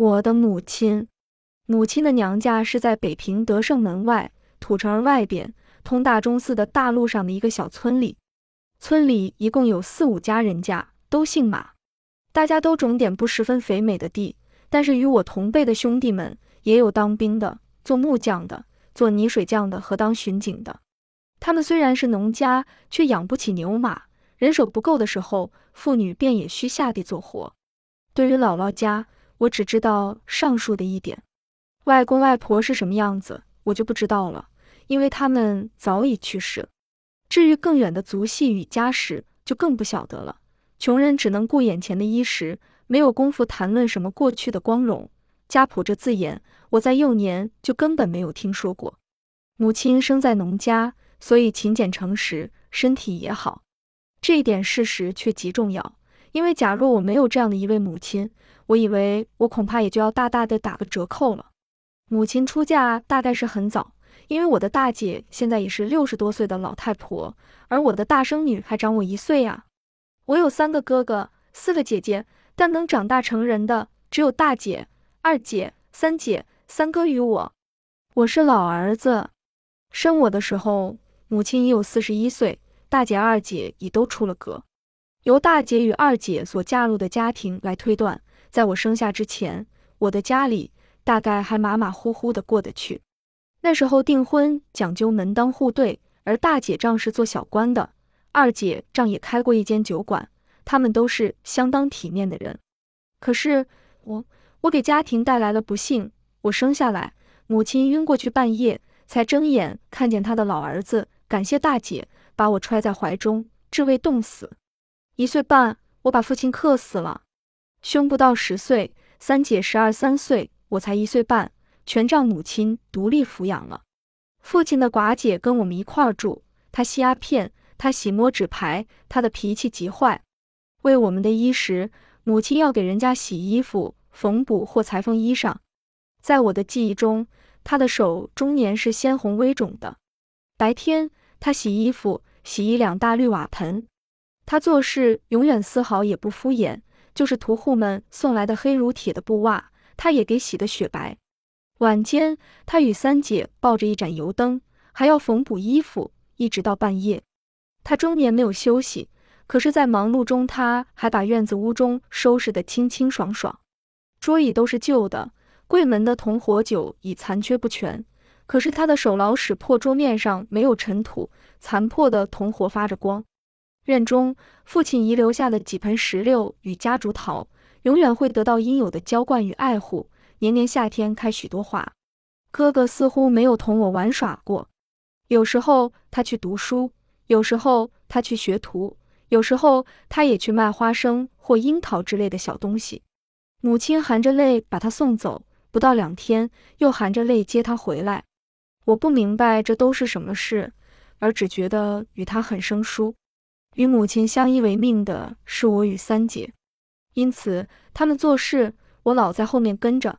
我的母亲，母亲的娘家是在北平德胜门外土城外边通大钟寺的大路上的一个小村里。村里一共有四五家人家，都姓马，大家都种点不十分肥美的地。但是与我同辈的兄弟们，也有当兵的、做木匠的、做泥水匠的和当巡警的。他们虽然是农家，却养不起牛马，人手不够的时候，妇女便也需下地做活。对于姥姥家，我只知道上述的一点，外公外婆是什么样子，我就不知道了，因为他们早已去世。至于更远的族系与家史，就更不晓得了。穷人只能顾眼前的衣食，没有功夫谈论什么过去的光荣。家谱这字眼，我在幼年就根本没有听说过。母亲生在农家，所以勤俭诚实，身体也好，这一点事实却极重要。因为假若我没有这样的一位母亲，我以为我恐怕也就要大大的打个折扣了。母亲出嫁大概是很早，因为我的大姐现在也是六十多岁的老太婆，而我的大生女还长我一岁呀。我有三个哥哥，四个姐姐，但能长大成人的只有大姐、二姐、三姐、三哥与我。我是老儿子，生我的时候，母亲已有四十一岁，大姐、二姐已都出了阁。由大姐与二姐所嫁入的家庭来推断。在我生下之前，我的家里大概还马马虎虎的过得去。那时候订婚讲究门当户对，而大姐丈是做小官的，二姐丈也开过一间酒馆，他们都是相当体面的人。可是我，我给家庭带来了不幸。我生下来，母亲晕过去，半夜才睁眼看见她的老儿子，感谢大姐把我揣在怀中，至未冻死。一岁半，我把父亲克死了。兄不到十岁，三姐十二三岁，我才一岁半，全仗母亲独立抚养了。父亲的寡姐跟我们一块儿住，她吸鸦片，她洗摸纸牌，她的脾气极坏。为我们的衣食，母亲要给人家洗衣服、缝补或裁缝衣裳。在我的记忆中，她的手终年是鲜红微肿的。白天，她洗衣服，洗一两大绿瓦盆。她做事永远丝毫也不敷衍。就是屠户们送来的黑如铁的布袜，他也给洗得雪白。晚间，他与三姐抱着一盏油灯，还要缝补衣服，一直到半夜。他终年没有休息，可是，在忙碌中，他还把院子屋中收拾得清清爽爽。桌椅都是旧的，柜门的铜火酒已残缺不全，可是他的手老使破桌面上没有尘土，残破的铜火发着光。院中父亲遗留下的几盆石榴与夹竹桃，永远会得到应有的浇灌与爱护，年年夏天开许多花。哥哥似乎没有同我玩耍过，有时候他去读书，有时候他去学徒，有时候他也去卖花生或樱桃之类的小东西。母亲含着泪把他送走，不到两天又含着泪接他回来。我不明白这都是什么事，而只觉得与他很生疏。与母亲相依为命的是我与三姐，因此他们做事，我老在后面跟着。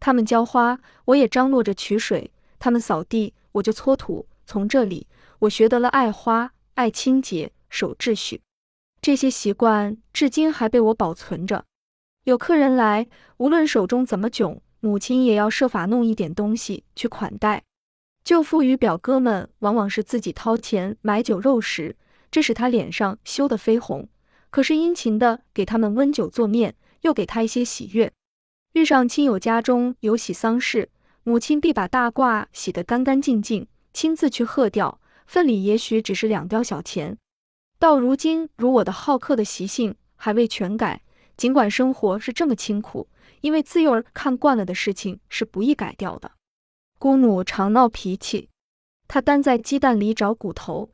他们浇花，我也张罗着取水；他们扫地，我就搓土。从这里，我学得了爱花、爱清洁、守秩序。这些习惯至今还被我保存着。有客人来，无论手中怎么窘，母亲也要设法弄一点东西去款待。舅父与表哥们往往是自己掏钱买酒肉食。这使他脸上羞得绯红，可是殷勤的给他们温酒做面，又给他一些喜悦。遇上亲友家中有喜丧事，母亲必把大褂洗得干干净净，亲自去贺吊。份里也许只是两吊小钱。到如今，如我的好客的习性还未全改，尽管生活是这么清苦，因为自幼儿看惯了的事情是不易改掉的。姑母常闹脾气，她单在鸡蛋里找骨头。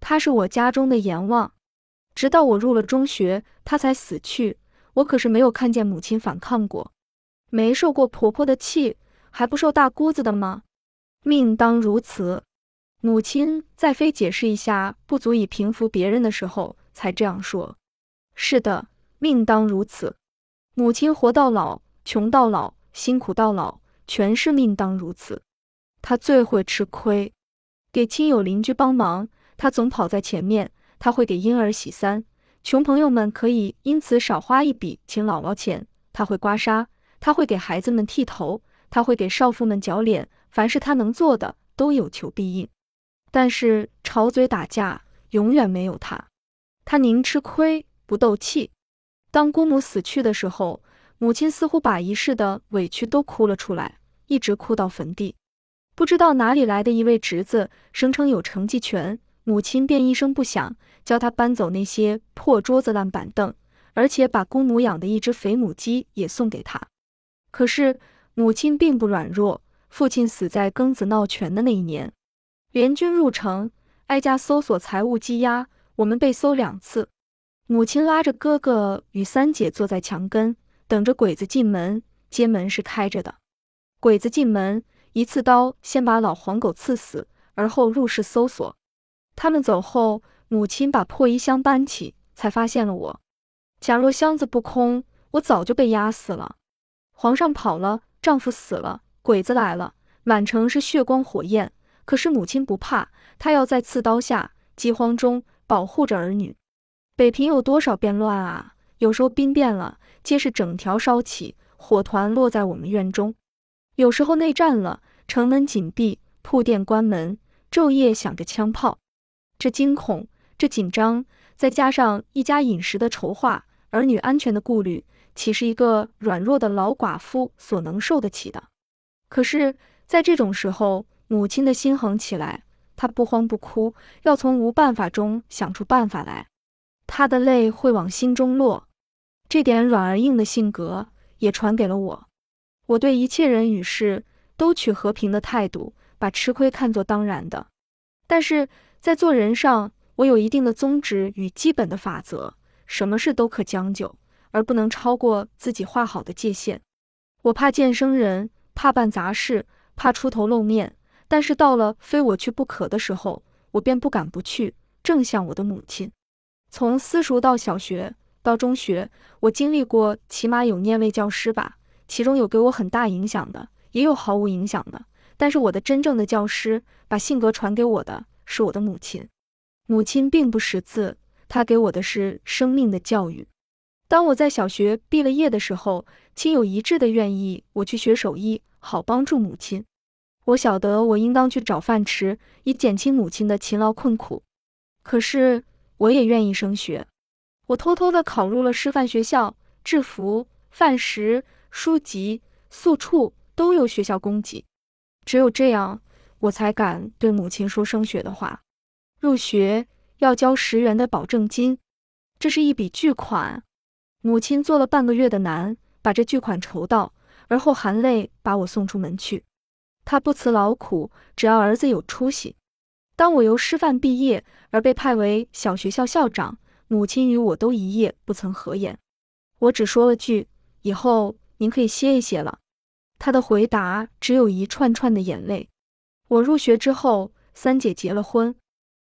他是我家中的阎王，直到我入了中学，他才死去。我可是没有看见母亲反抗过，没受过婆婆的气，还不受大姑子的吗？命当如此。母亲在非解释一下不足以平服别人的时候，才这样说。是的，命当如此。母亲活到老，穷到老，辛苦到老，全是命当如此。她最会吃亏，给亲友邻居帮忙。他总跑在前面，他会给婴儿洗三，穷朋友们可以因此少花一笔请姥姥钱。他会刮痧，他会给孩子们剃头，他会给少妇们绞脸，凡是他能做的，都有求必应。但是吵嘴打架，永远没有他。他宁吃亏不斗气。当姑母死去的时候，母亲似乎把一世的委屈都哭了出来，一直哭到坟地。不知道哪里来的一位侄子，声称有成绩权，母亲便一声不响，教他搬走那些破桌子烂板凳，而且把姑母养的一只肥母鸡也送给他。可是母亲并不软弱，父亲死在庚子闹权的那一年，联军入城，挨家搜索财物积压。我们被搜两次，母亲拉着哥哥与三姐坐在墙根，等着鬼子进门。街门是开着的，鬼子进门，一刺刀先把老黄狗刺死，而后入室搜索。他们走后，母亲把破衣箱搬起，才发现了我。假若箱子不空，我早就被压死了。皇上跑了，丈夫死了，鬼子来了，满城是血光火焰。可是母亲不怕，她要在刺刀下，饥荒中。保护着儿女。北平有多少变乱啊！有时候兵变了，街市整条烧起，火团落在我们院中；有时候内战了，城门紧闭，铺店关门，昼夜响着枪炮。这惊恐，这紧张，再加上一家饮食的筹划，儿女安全的顾虑，岂是一个软弱的老寡妇所能受得起的？可是，在这种时候，母亲的心横起来。她不慌不哭，要从无办法中想出办法来。她的泪会往心中落，这点软而硬的性格也传给了我。我对一切人与事都取和平的态度，把吃亏看作当然的。但是在做人上，我有一定的宗旨与基本的法则，什么事都可将就，而不能超过自己画好的界限。我怕见生人，怕办杂事，怕出头露面。但是到了非我去不可的时候，我便不敢不去。正像我的母亲，从私塾到小学到中学，我经历过起码有念位教师吧，其中有给我很大影响的，也有毫无影响的。但是我的真正的教师，把性格传给我的是我的母亲。母亲并不识字，她给我的是生命的教育。当我在小学毕了业的时候，亲友一致的愿意我去学手艺，好帮助母亲。我晓得我应当去找饭吃，以减轻母亲的勤劳困苦。可是我也愿意升学，我偷偷的考入了师范学校，制服、饭食、书籍、宿处都由学校供给。只有这样，我才敢对母亲说升学的话。入学要交十元的保证金，这是一笔巨款。母亲做了半个月的难，把这巨款筹到，而后含泪把我送出门去。他不辞劳苦，只要儿子有出息。当我由师范毕业而被派为小学校校长，母亲与我都一夜不曾合眼。我只说了句：“以后您可以歇一歇了。”他的回答只有一串串的眼泪。我入学之后，三姐结了婚，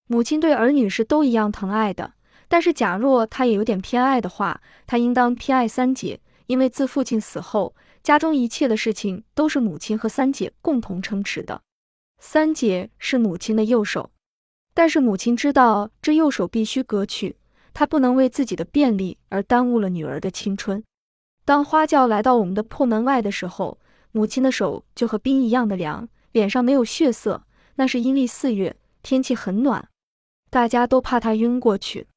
母亲对儿女是都一样疼爱的。但是，假若她也有点偏爱的话，她应当偏爱三姐，因为自父亲死后。家中一切的事情都是母亲和三姐共同撑持的。三姐是母亲的右手，但是母亲知道这右手必须割去，她不能为自己的便利而耽误了女儿的青春。当花轿来到我们的破门外的时候，母亲的手就和冰一样的凉，脸上没有血色。那是阴历四月，天气很暖，大家都怕他晕过去。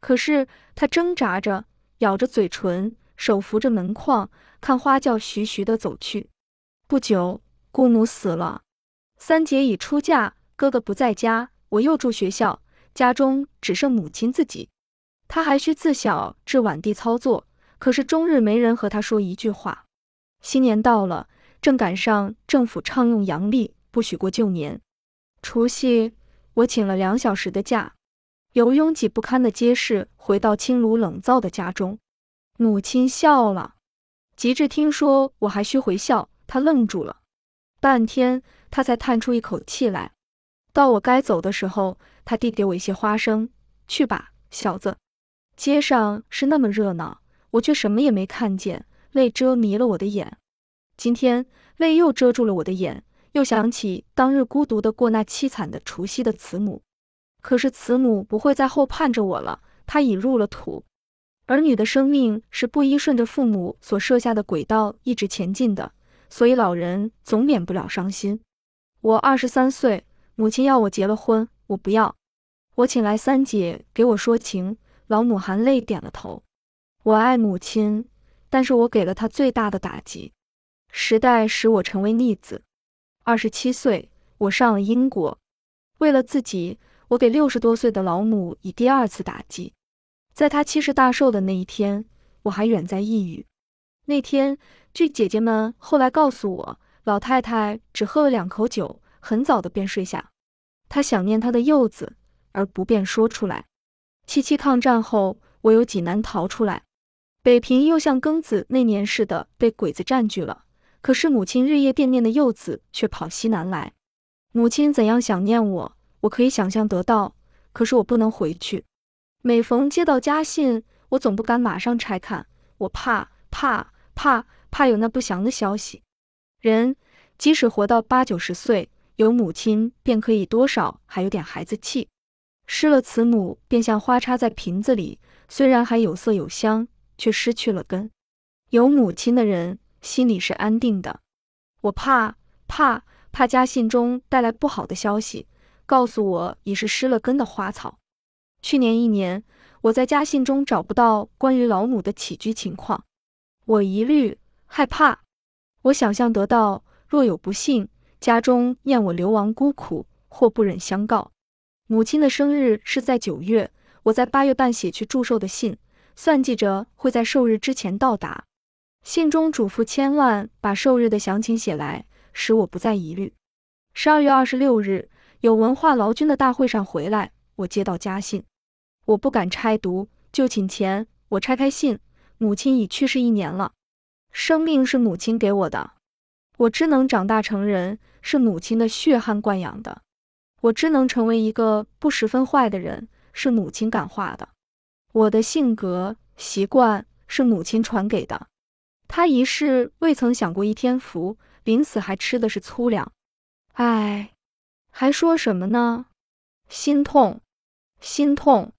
可是他挣扎着，咬着嘴唇。手扶着门框，看花轿徐徐地走去。不久，姑母死了，三姐已出嫁，哥哥不在家，我又住学校，家中只剩母亲自己。她还需自小至晚地操作，可是终日没人和她说一句话。新年到了，正赶上政府倡用阳历，不许过旧年。除夕，我请了两小时的假，由拥挤不堪的街市回到清炉冷灶的家中。母亲笑了，及至听说我还需回校，她愣住了，半天，她才叹出一口气来。到我该走的时候，她递给我一些花生，去吧，小子。街上是那么热闹，我却什么也没看见，泪遮迷了我的眼。今天泪又遮住了我的眼，又想起当日孤独的过那凄惨的除夕的慈母。可是慈母不会再后盼着我了，她已入了土。儿女的生命是不依顺着父母所设下的轨道一直前进的，所以老人总免不了伤心。我二十三岁，母亲要我结了婚，我不要。我请来三姐给我说情，老母含泪点了头。我爱母亲，但是我给了她最大的打击。时代使我成为逆子。二十七岁，我上了英国，为了自己，我给六十多岁的老母以第二次打击。在她七十大寿的那一天，我还远在异域。那天，据姐姐们后来告诉我，老太太只喝了两口酒，很早的便睡下。她想念她的幼子，而不便说出来。七七抗战后，我由济南逃出来，北平又像庚子那年似的被鬼子占据了。可是母亲日夜惦念的幼子却跑西南来，母亲怎样想念我，我可以想象得到。可是我不能回去。每逢接到家信，我总不敢马上拆看，我怕怕怕怕有那不祥的消息。人即使活到八九十岁，有母亲便可以多少还有点孩子气。失了慈母，便像花插在瓶子里，虽然还有色有香，却失去了根。有母亲的人。心里是安定的，我怕怕怕家信中带来不好的消息，告诉我已是失了根的花草。去年一年，我在家信中找不到关于老母的起居情况，我疑虑害怕。我想象得到，若有不幸，家中念我流亡孤苦，或不忍相告。母亲的生日是在九月，我在八月半写去祝寿的信，算计着会在寿日之前到达。信中嘱咐千万把寿日的详情写来，使我不再疑虑。十二月二十六日，有文化劳军的大会上回来，我接到家信，我不敢拆读，就寝前我拆开信，母亲已去世一年了。生命是母亲给我的，我只能长大成人，是母亲的血汗灌养的。我只能成为一个不十分坏的人，是母亲感化的。我的性格习惯是母亲传给的。他一世未曾享过一天福，临死还吃的是粗粮。唉，还说什么呢？心痛，心痛。